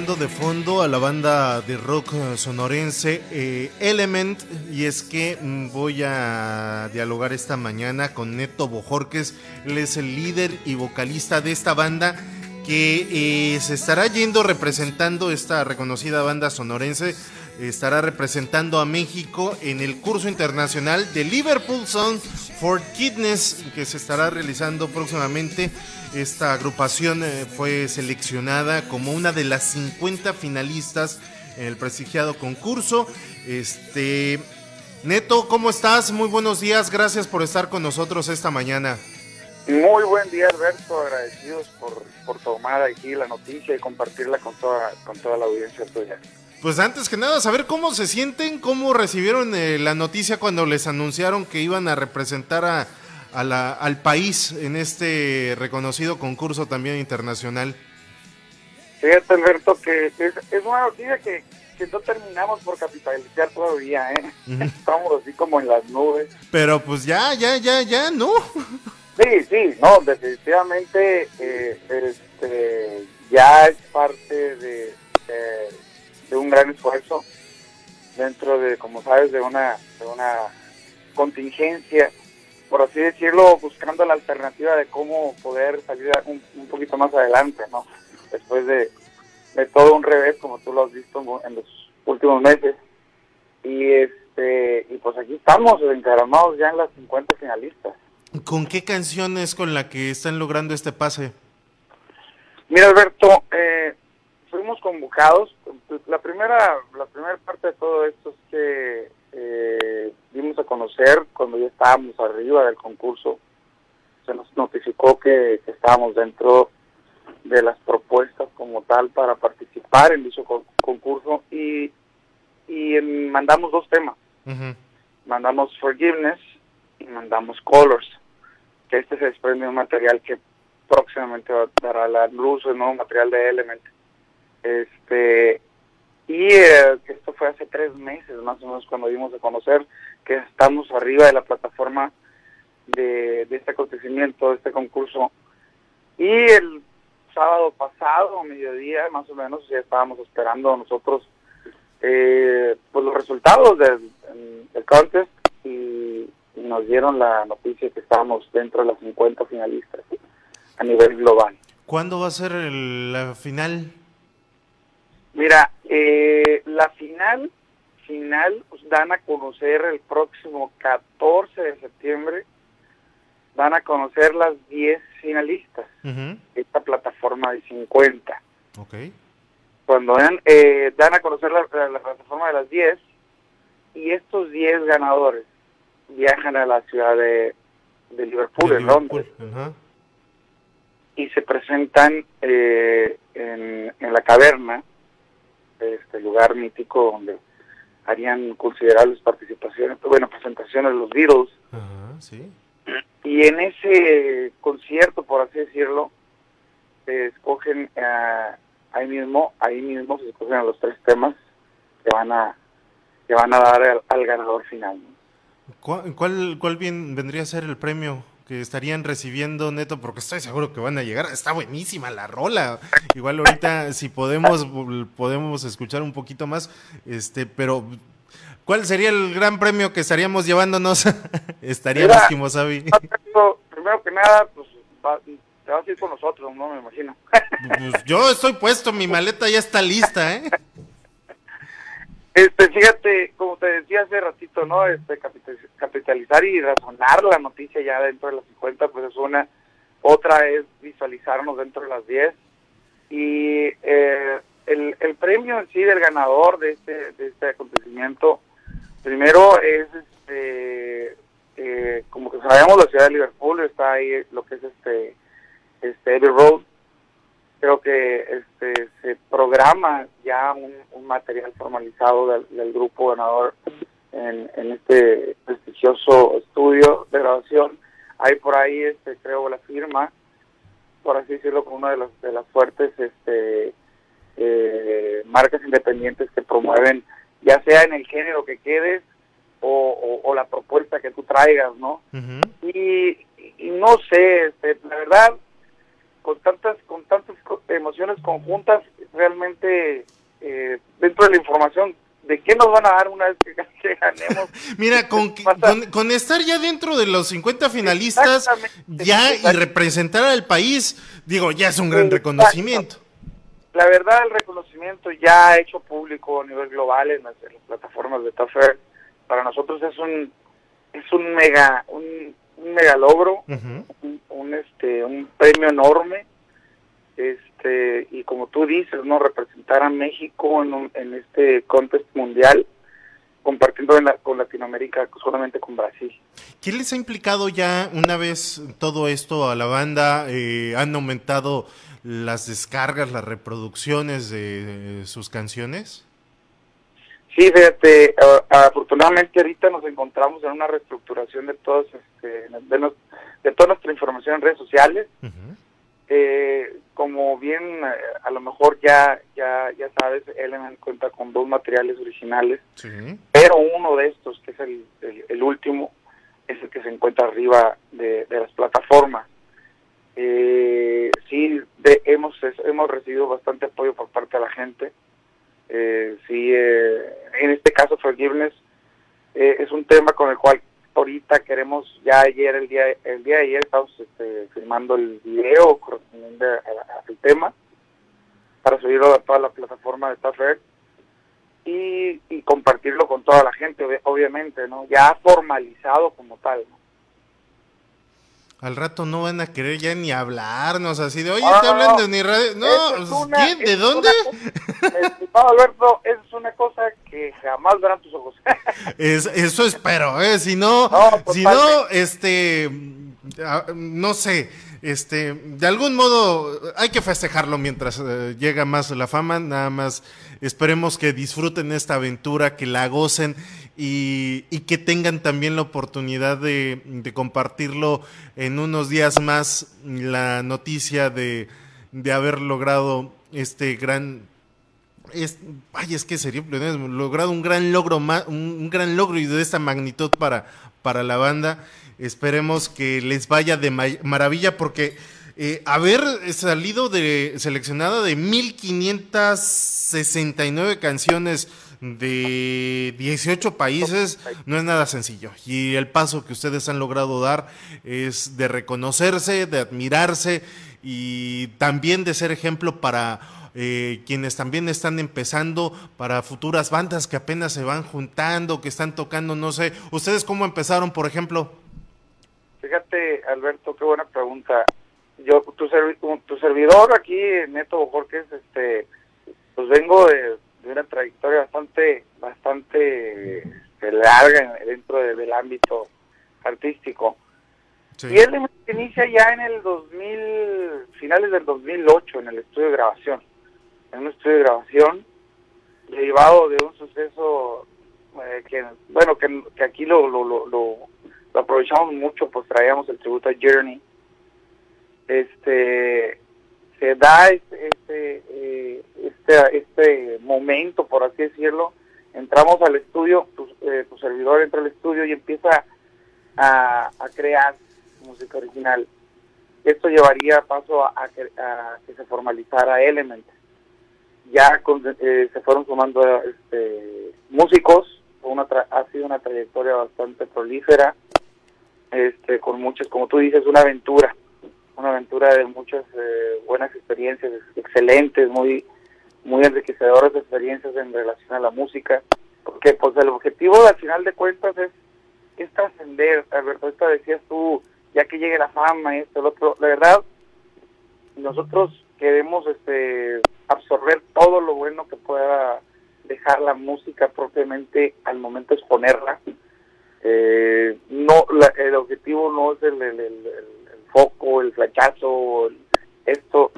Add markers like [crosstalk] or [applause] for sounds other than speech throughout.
de fondo a la banda de rock sonorense eh, Element. Y es que mm, voy a dialogar esta mañana con Neto Bojorques, él es el líder y vocalista de esta banda que eh, se estará yendo representando esta reconocida banda sonorense, estará representando a México en el curso internacional de Liverpool Sound for Kidness que se estará realizando próximamente. Esta agrupación eh, fue seleccionada como una de las 50 finalistas en el prestigiado concurso. Este Neto, ¿cómo estás? Muy buenos días, gracias por estar con nosotros esta mañana. Muy buen día, Alberto. Agradecidos por, por tomar aquí la noticia y compartirla con toda, con toda la audiencia tuya. Pues antes que nada, saber cómo se sienten, cómo recibieron eh, la noticia cuando les anunciaron que iban a representar a, a la, al país en este reconocido concurso también internacional. Fíjate, Alberto, que es, es una noticia que, que, no terminamos por capitalizar todavía, ¿eh? [laughs] Estamos así como en las nubes. Pero pues ya, ya, ya, ya, ¿no? Sí, sí, no, definitivamente eh, este, ya es parte de, de, de, un gran esfuerzo dentro de, como sabes, de una, de una contingencia, por así decirlo, buscando la alternativa de cómo poder salir un, un poquito más adelante, ¿no? Después de, de, todo un revés, como tú lo has visto en los últimos meses. Y este y pues aquí estamos encaramados ya en las 50 finalistas. ¿Con qué canción es con la que están logrando este pase? Mira, Alberto, eh, fuimos convocados. La primera, la primera parte de todo esto es que eh, dimos a conocer cuando ya estábamos arriba del concurso. Se nos notificó que, que estábamos dentro de las propuestas como tal para participar en dicho concurso y, y en, mandamos dos temas. Uh -huh. Mandamos Forgiveness y mandamos Colors que este se desprende de un material que próximamente va a dar a la luz, el nuevo material de Element. Este, y eh, esto fue hace tres meses más o menos cuando dimos a conocer que estamos arriba de la plataforma de, de este acontecimiento, de este concurso. Y el sábado pasado, mediodía más o menos, ya estábamos esperando nosotros eh, pues los resultados del, del contest y nos dieron la noticia que estábamos dentro de las 50 finalistas a nivel global. ¿Cuándo va a ser la final? Mira, eh, la final final pues, dan a conocer el próximo 14 de septiembre, van a conocer las 10 finalistas uh -huh. esta plataforma de 50. Okay. Cuando dan, eh, dan a conocer la, la, la plataforma de las 10 y estos 10 ganadores viajan a la ciudad de, de Liverpool, de en Londres, uh -huh. y se presentan eh, en, en, la caverna, este lugar mítico donde harían considerables participaciones, bueno, presentaciones los Beatles. Uh -huh, sí. Y en ese concierto, por así decirlo, se escogen uh, ahí mismo, ahí mismo se escogen a los tres temas que van a que van a dar al, al ganador final. ¿Cuál, cuál, cuál bien vendría a ser el premio que estarían recibiendo Neto? Porque estoy seguro que van a llegar. Está buenísima la rola. Igual ahorita, si podemos, podemos escuchar un poquito más. Este, pero, ¿cuál sería el gran premio que estaríamos llevándonos? [laughs] estaríamos Mira, Kimosabi. Primero que nada, pues va, te vas a ir con nosotros, ¿no? Me imagino. Pues yo estoy puesto, mi maleta ya está lista, ¿eh? Este, fíjate, como te decía hace ratito, ¿no? Este, capitalizar y razonar la noticia ya dentro de las 50, pues es una. Otra es visualizarnos dentro de las 10. Y eh, el, el, premio en sí del ganador de este, de este acontecimiento, primero es este, eh, como que sabemos la ciudad de Liverpool, está ahí lo que es este, este Abbey Road. Creo que este, se programa ya un, material formalizado del, grupo ganador en, en, este prestigioso estudio de grabación. Hay por ahí, este, creo, la firma, por así decirlo, con una de las, de las fuertes este, eh, marcas independientes que promueven, ya sea en el género que quedes o, la propuesta que tú traigas, ¿no? y, no sé, este, la verdad, con tantas, con tantas emociones conjuntas, realmente eh, dentro de la información ¿de qué nos van a dar una vez que, ganemos? [laughs] Mira, con, con, estar ya dentro de los 50 finalistas, ya y representar al país, digo, ya es un gran reconocimiento. La verdad, el reconocimiento ya hecho público a nivel global en las, plataformas de Taffer, para nosotros es un es un mega un, mega logro, un, este un premio enorme este y como tú dices no representar a México en, en este contest mundial compartiendo con Latinoamérica solamente con Brasil. ¿Qué les ha implicado ya una vez todo esto a la banda? Eh, ¿Han aumentado las descargas, las reproducciones de, sus canciones? Sí, fíjate, afortunadamente ahorita nos encontramos en una reestructuración de todos, este, de, de toda nuestra información en redes sociales. Eh, como bien eh, a lo mejor ya ya ya sabes, Element cuenta con dos materiales originales, pero uno de estos, que es el, el, último, es el que se encuentra arriba de, las plataformas. Eh, sí, de, hemos hemos recibido bastante apoyo por parte de la gente. Eh, sí, eh, en este caso Forgiveness es un tema con el cual ahorita queremos, ya ayer, el día el día de ayer, estamos este, filmando el video correspondiente al tema para subirlo a toda la plataforma de Taffer y, y compartirlo con toda la gente, obviamente, ¿no? Ya formalizado como tal, ¿no? Al rato no van a querer ya ni hablarnos así de, oye, te hablan de mi radio. No, ¿quién? ¿De dónde? Alberto, eso es una cosa que jamás verán tus ojos. [laughs] es, eso espero, ¿eh? Si no, si no, este, ah, no sé, este, de algún modo hay que festejarlo mientras eh, llega más la fama, nada más esperemos que disfruten esta aventura, que la gocen y, que tengan también la oportunidad de, compartirlo en unos días más, la noticia de, haber logrado este gran es, ay, es que sería logrado un gran logro un, gran logro y de esta magnitud para, para la banda. Esperemos que les vaya de maravilla porque eh, haber salido de seleccionada de 1569 canciones de 18 países no es nada sencillo. Y el paso que ustedes han logrado dar es de reconocerse, de admirarse y también de ser ejemplo para eh, quienes también están empezando, para futuras bandas que apenas se van juntando, que están tocando, no sé. ¿Ustedes cómo empezaron, por ejemplo? Fíjate, Alberto, qué buena pregunta. Yo, tu, tu servidor aquí, Neto Jorge, este, pues vengo de de una trayectoria bastante bastante este, larga dentro del ámbito artístico. Y él inicia ya en el 2000, finales del 2008 en el estudio de grabación. En un estudio de grabación derivado de un suceso eh, que, bueno, que, que aquí lo, lo, lo, lo, aprovechamos mucho, pues traíamos el tributo a Journey. Este, se da este, este, eh, este, este, momento, por así decirlo, entramos al estudio, tu, eh, servidor entra al estudio y empieza a, crear música original. Esto llevaría paso a, que se formalizara Element. Ya eh, se fueron sumando este, músicos, una ha sido una trayectoria bastante prolífera, este, con muchas, como tú dices, una aventura de muchas eh, buenas experiencias, excelentes, muy muy enriquecedoras experiencias en relación a la música, porque pues el objetivo al final de cuentas es, es trascender, Alberto, esta decías tú, ya que llegue la fama esto, el otro, la verdad, nosotros queremos este absorber todo lo bueno que pueda dejar la música propiamente al momento de exponerla, Eh, no, el objetivo no es el, el, el flachazo, esto.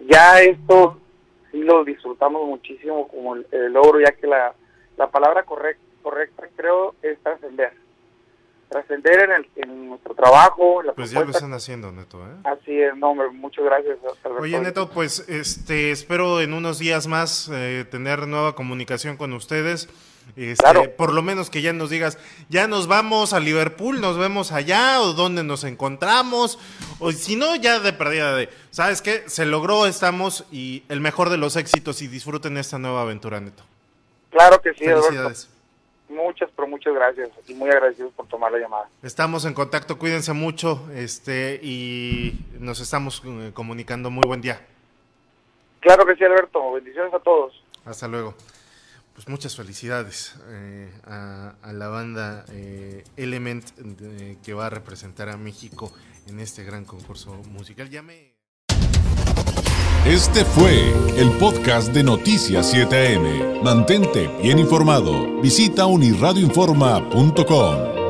Ya esto sí lo disfrutamos muchísimo como el, logro, ya que la, la palabra correcta, correcta creo es trascender trascender en, el, en nuestro trabajo. pues ya lo están haciendo, Neto. ¿eh? Así es, no, muchas gracias. Oye, Neto, pues este, espero en unos días más eh, tener nueva comunicación con ustedes. Este, Por lo menos que ya nos digas, ya nos vamos a Liverpool, nos vemos allá o dónde nos encontramos. O si no, ya de perdida de, ¿sabes qué? Se logró, estamos y el mejor de los éxitos y disfruten esta nueva aventura, Neto. Claro que sí, Felicidades. Muchas, pero muchas gracias y muy agradecidos por tomar la llamada. Estamos en contacto, cuídense mucho este y nos estamos eh, comunicando. Muy buen día. Claro que sí, Alberto. Bendiciones a todos. Hasta luego. Pues muchas felicidades eh, a, la banda eh, Element que va a representar a México en este gran concurso musical. Ya este fue el podcast de Noticias 7am. Mantente bien informado. Visita unirradioinforma.com.